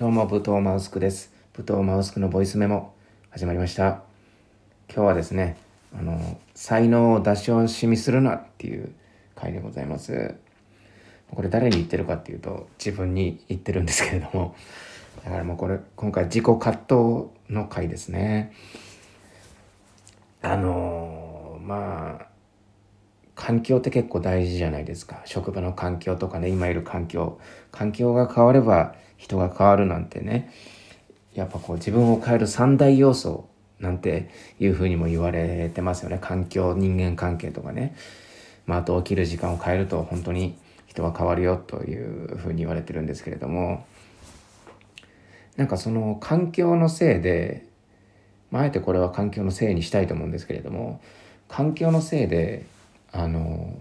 どうも、武藤マウスクです。武藤マウスクのボイスメモ、始まりました。今日はですね、あの、才能を出し惜しみするなっていう回でございます。これ誰に言ってるかっていうと、自分に言ってるんですけれども、だからもうこれ、今回自己葛藤の回ですね。あのまあ、環境って結構大事じゃないですか職場の環境とかね今いる環境環境が変われば人が変わるなんてねやっぱこう自分を変える三大要素なんていうふうにも言われてますよね。環境人間関係とかね、まあ、あと起きる時間を変えると本当に人は変わるよというふうに言われてるんですけれども。なんかその環境のせいで、まあ、あえてこれは環境のせいにしたいと思うんですけれども環境のせいであの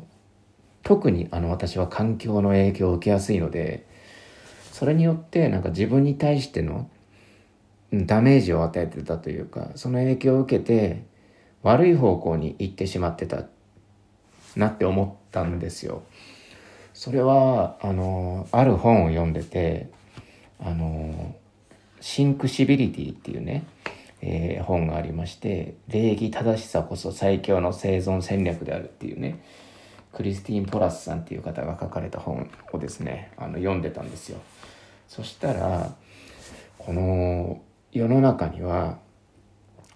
特にあの私は環境の影響を受けやすいのでそれによってなんか自分に対してのダメージを与えてたというかその影響を受けて悪い方向に行ってしまってたなって思ったんですよ。それはあのある本を読んでてあの Think Civility っていうねえー本がありまして「礼儀正しさこそ最強の生存戦略である」っていうねクリスティーン・ポラスさんっていう方が書かれた本をですねあの読んでたんですよ。そしたらこの世の中には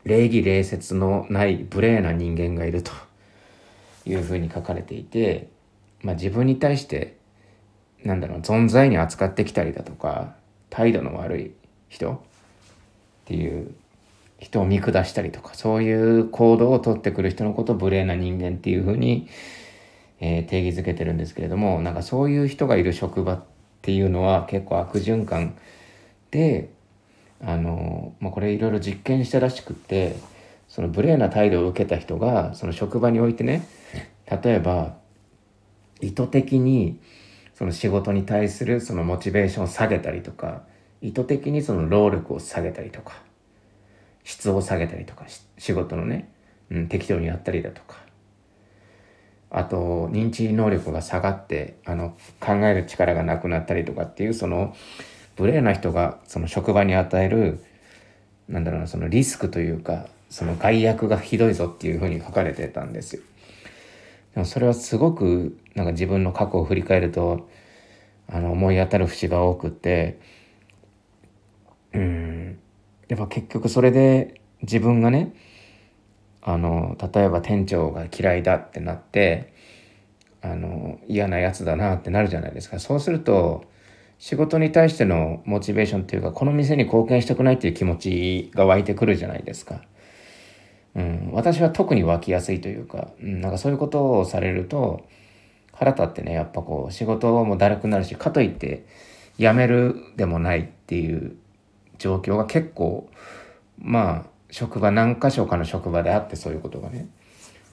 礼儀礼節のない無礼な人間がいるというふうに書かれていて、まあ、自分に対してなんだろう存在に扱ってきたりだとか態度の悪い人っていう人を見下したりとかそういう行動をとってくる人のことを無礼な人間っていうふうに、えー定義づけてるんですけれどもなんかそういう人がいる職場っていうのは結構悪循環であの、まあ、これいろいろ実験したらしくてその無礼な態度を受けた人がその職場においてね例えば意図的にその仕事に対するそのモチベーションを下げたりとか意図的にその労力を下げたりとか質を下げたりとか仕事のね、うん、適当にやったりだとかあと認知能力が下がってあの考える力がなくなったりとかっていうその無礼な人がその職場に与えるなんだろうなそのリスクというかその害悪がひどいぞっていうふうに書かれてたんですよ。でもそれはすごくなんか自分の過去を振り返るとあの思い当たる節が多くてうんやっぱ結局それで自分がねあの例えば店長が嫌いだってなってあの嫌なやつだなってなるじゃないですかそうすると仕事に対してのモチベーションっていうかこの店に貢献したくないっていう気持ちが湧いてくるじゃないですか。うん、私は特に湧きやすいというか、うん、なんかそういうことをされると腹立ってねやっぱこう仕事もだるくなるしかといって辞めるでもないっていう状況が結構まあ職場何箇所かの職場であってそういうことがね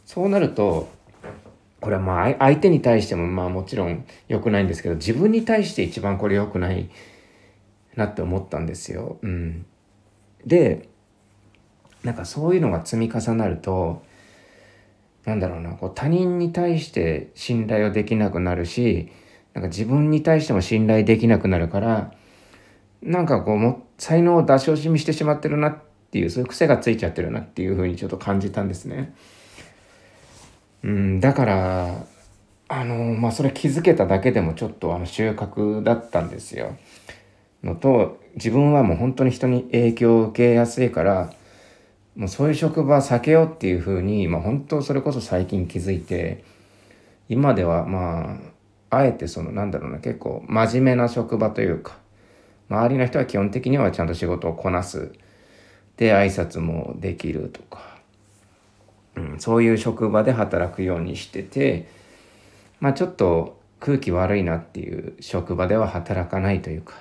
そうなるとこれはまあ相手に対してもまあもちろん良くないんですけど自分に対して一番これ良くないなって思ったんですよ。うん、でなんかそういうのが積み重なるとなんだろうなこう他人に対して信頼をできなくなるしなんか自分に対しても信頼できなくなるからなんかこうも才能を出し惜しみしてしまってるなってっていうそういう癖がついちゃってるなっていうふうにちょっと感じたんですね。うん、だからあのまあそれ気づけただけでもちょっとあの収穫だったんですよ。のと自分はもう本当に人に影響を受けやすいからもうそういう職場避けようっていうふうに、まあ、本当それこそ最近気づいて今ではまああえてそのなんだろうな結構真面目な職場というか周りの人は基本的にはちゃんと仕事をこなすで挨拶もできるとか、うん、そういう職場で働くようにしててまあちょっと空気悪いなっていう職場では働かないというか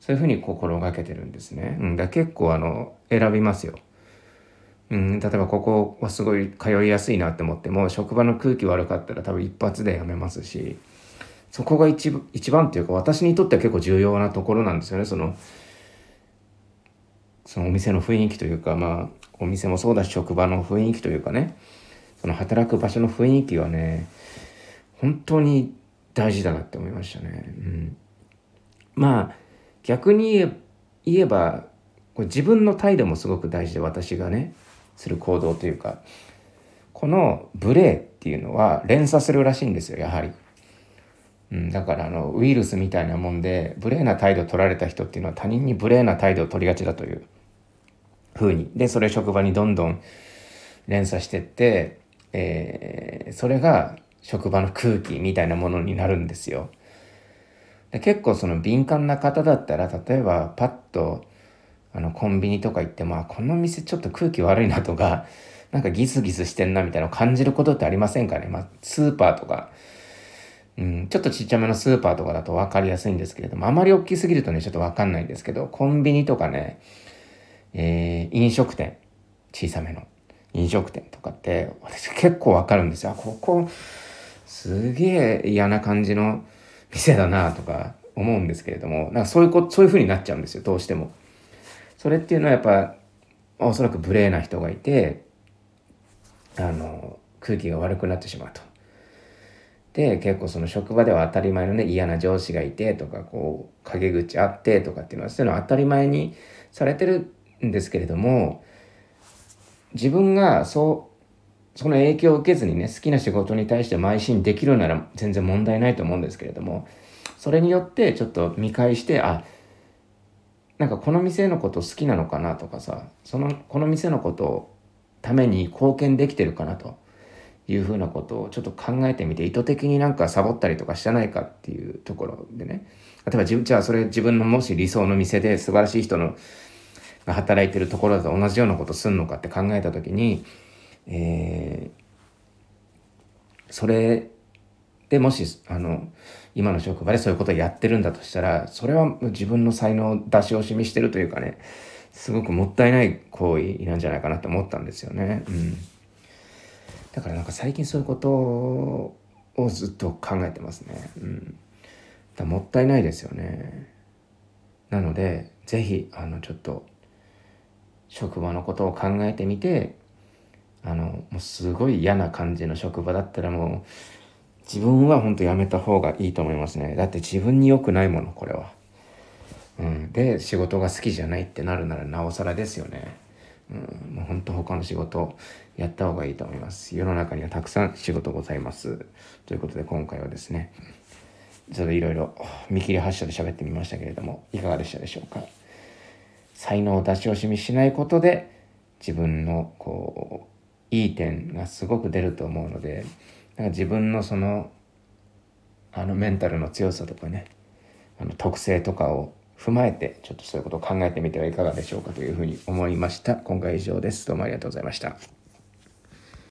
そういうふうに心がけてるんですね。うん、だ結構あの選びますよ。うん、例えばここはすごい通いやすいなって思っても職場の空気悪かったら多分一発で辞めますしそこが一一番っていうか私にとっては結構重要なところなんですよねそのそのお店の雰囲気というかまあお店もそうだし職場の雰囲気というかねその働く場所の雰囲気はね本当に大事だなって思いましたね。うん、まあ逆に言えばこれ自分の態度もすごく大事で私がねする行動というかこの無礼っていうのは連鎖するらしいんですよやはり。うん、だからあのウイルスみたいなもんで無礼な態度を取られた人っていうのは他人に無礼な態度を取りがちだというふうに。でそれ職場にどんどん連鎖してって、えー、それが職場の空気みたいなものになるんですよ。で結構その敏感な方だったら例えばパッとあのコンビニとか行ってまあこの店ちょっと空気悪いなとかなんかギスギスしてんなみたいなのを感じることってありませんかね、まあ、スーパーとか。うん、ちょっとちっちゃめのスーパーとかだと分かりやすいんですけれども、あまり大きすぎるとね、ちょっと分かんないんですけど、コンビニとかね、えー、飲食店、小さめの飲食店とかって、私結構分かるんですよ。ここ、すげえ嫌な感じの店だなとか思うんですけれども、なんかそういうこ、そういう風になっちゃうんですよ、どうしても。それっていうのはやっぱ、おそらく無礼な人がいて、あの、空気が悪くなってしまうと。で結構その職場では当たり前のね嫌な上司がいてとかこう陰口あってとかっていうのはそういうのは当たり前にされてるんですけれども自分がそうその影響を受けずにね好きな仕事に対して邁進できるなら全然問題ないと思うんですけれどもそれによってちょっと見返してあなんかこの店のこと好きなのかなとかさそのこの店のことをために貢献できてるかなというふうなことをちょっと考えてみて意図的になんかサボったりとかしてないかっていうところでね。例えばじゃあそれ自分のもし理想の店で素晴らしい人のが働いてるところだと同じようなことすんのかって考えた時に、えー、それでもしあの今の職場でそういうことをやってるんだとしたらそれは自分の才能出し惜しみしてるというかねすごくもったいない行為なんじゃないかなって思ったんですよね。うんだからなんか最近そういうことをずっと考えてますね。うん。だもったいないですよね。なので、是非あの、ちょっと、職場のことを考えてみて、あの、もうすごい嫌な感じの職場だったらもう、自分は本当やめた方がいいと思いますね。だって自分に良くないもの、これは。うん。で、仕事が好きじゃないってなるならなおさらですよね。うん、もう本当他の仕事やった方がいいと思います。世の中にはたくさん仕事ございます。ということで今回はですね、ちょっといろいろ見切り発車で喋ってみましたけれども、いかがでしたでしょうか？才能を出し惜しみしないことで、自分のこう、いい点がすごく出ると思うので、なんか自分のその、あのメンタルの強さとかね、あの特性とかを踏まえて、ちょっとそういうことを考えてみてはいかがでしょうかというふうに思いました。今回以上です。どうもありがとうございました。